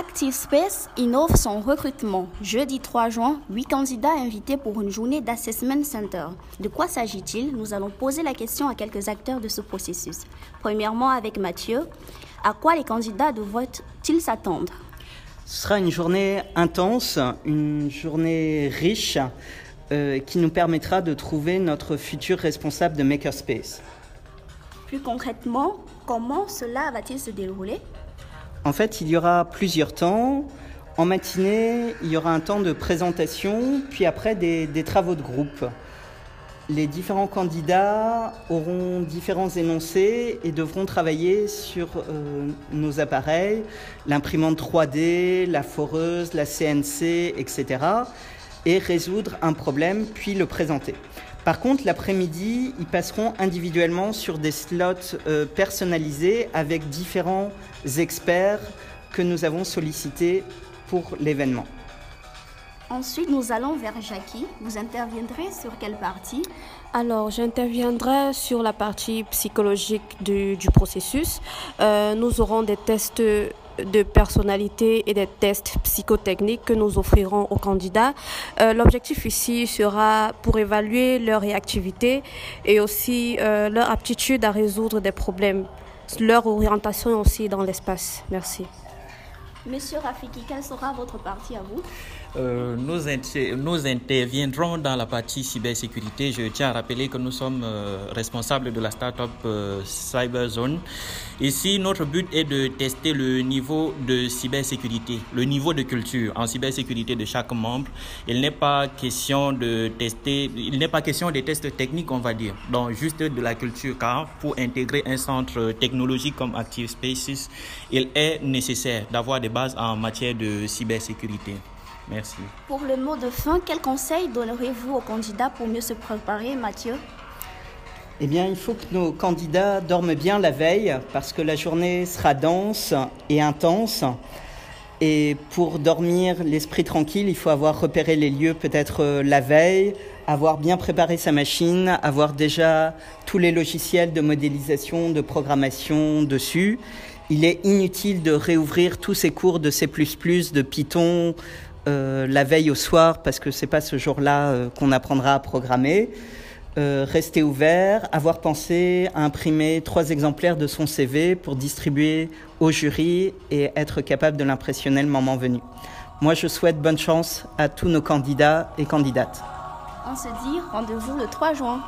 ActiveSpace innove son recrutement. Jeudi 3 juin, 8 candidats invités pour une journée d'Assessment Center. De quoi s'agit-il? Nous allons poser la question à quelques acteurs de ce processus. Premièrement, avec Mathieu, à quoi les candidats doivent-ils s'attendre Ce sera une journée intense, une journée riche euh, qui nous permettra de trouver notre futur responsable de Makerspace. Plus concrètement, comment cela va-t-il se dérouler? En fait, il y aura plusieurs temps. En matinée, il y aura un temps de présentation, puis après des, travaux de groupe. Les différents candidats auront différents énoncés et devront travailler sur euh, nos appareils, l'imprimante 3D, la foreuse, la CNC, etc. et résoudre un problème puis le présenter. Par contre, l'après-midi, ils passeront individuellement sur des slots euh, personnalisés avec différents experts que nous avons sollicités pour l'événement. Ensuite, nous allons vers Jackie. Vous interviendrez sur quelle partie? Alors, j'interviendrai sur la partie psychologique du, du processus. Euh, nous aurons des tests de personnalité et des tests psychotechniques que nous offrirons aux candidats. Euh, L'objectif ici sera pour évaluer leur réactivité et aussi euh, leur aptitude à résoudre des problèmes, leur orientation aussi dans l'espace. Merci. Monsieur Rafiki, quelle sera votre partie à vous euh, nous, nous, interviendrons dans la partie cybersécurité. Je tiens à rappeler que nous sommes euh, responsables de la startup euh, CyberZone. Ici, notre but est de tester le niveau de cybersécurité, le niveau de culture en cybersécurité de chaque membre. Il n'est pas question de tester, il n'est pas question des tests techniques, on va dire, donc juste de la culture, car pour intégrer un centre technologique comme Active Spaces, il est nécessaire d'avoir des bases en matière de cybersécurité. Merci. Pour le mot de fin, quel conseil donnerez-vous aux candidats pour mieux se préparer, Mathieu? Eh bien, il faut que nos candidats dorment bien la veille parce que la journée sera dense et intense. Et pour dormir l'esprit tranquille, il faut avoir repéré les lieux peut-être euh, la veille, avoir bien préparé sa machine, avoir déjà tous les logiciels de modélisation, de programmation dessus. Il est inutile de réouvrir tous ces cours de C++, de Python, euh, la veille au soir parce que c'est pas ce jour-là euh, qu'on apprendra à programmer. Euh, rester ouvert, avoir pensé à imprimer trois exemplaires de son CV pour distribuer au jury et être capable de l'impressionner le moment venu. Moi, je souhaite bonne chance à tous nos candidats et candidates. On se dit rendez-vous le 3 juin.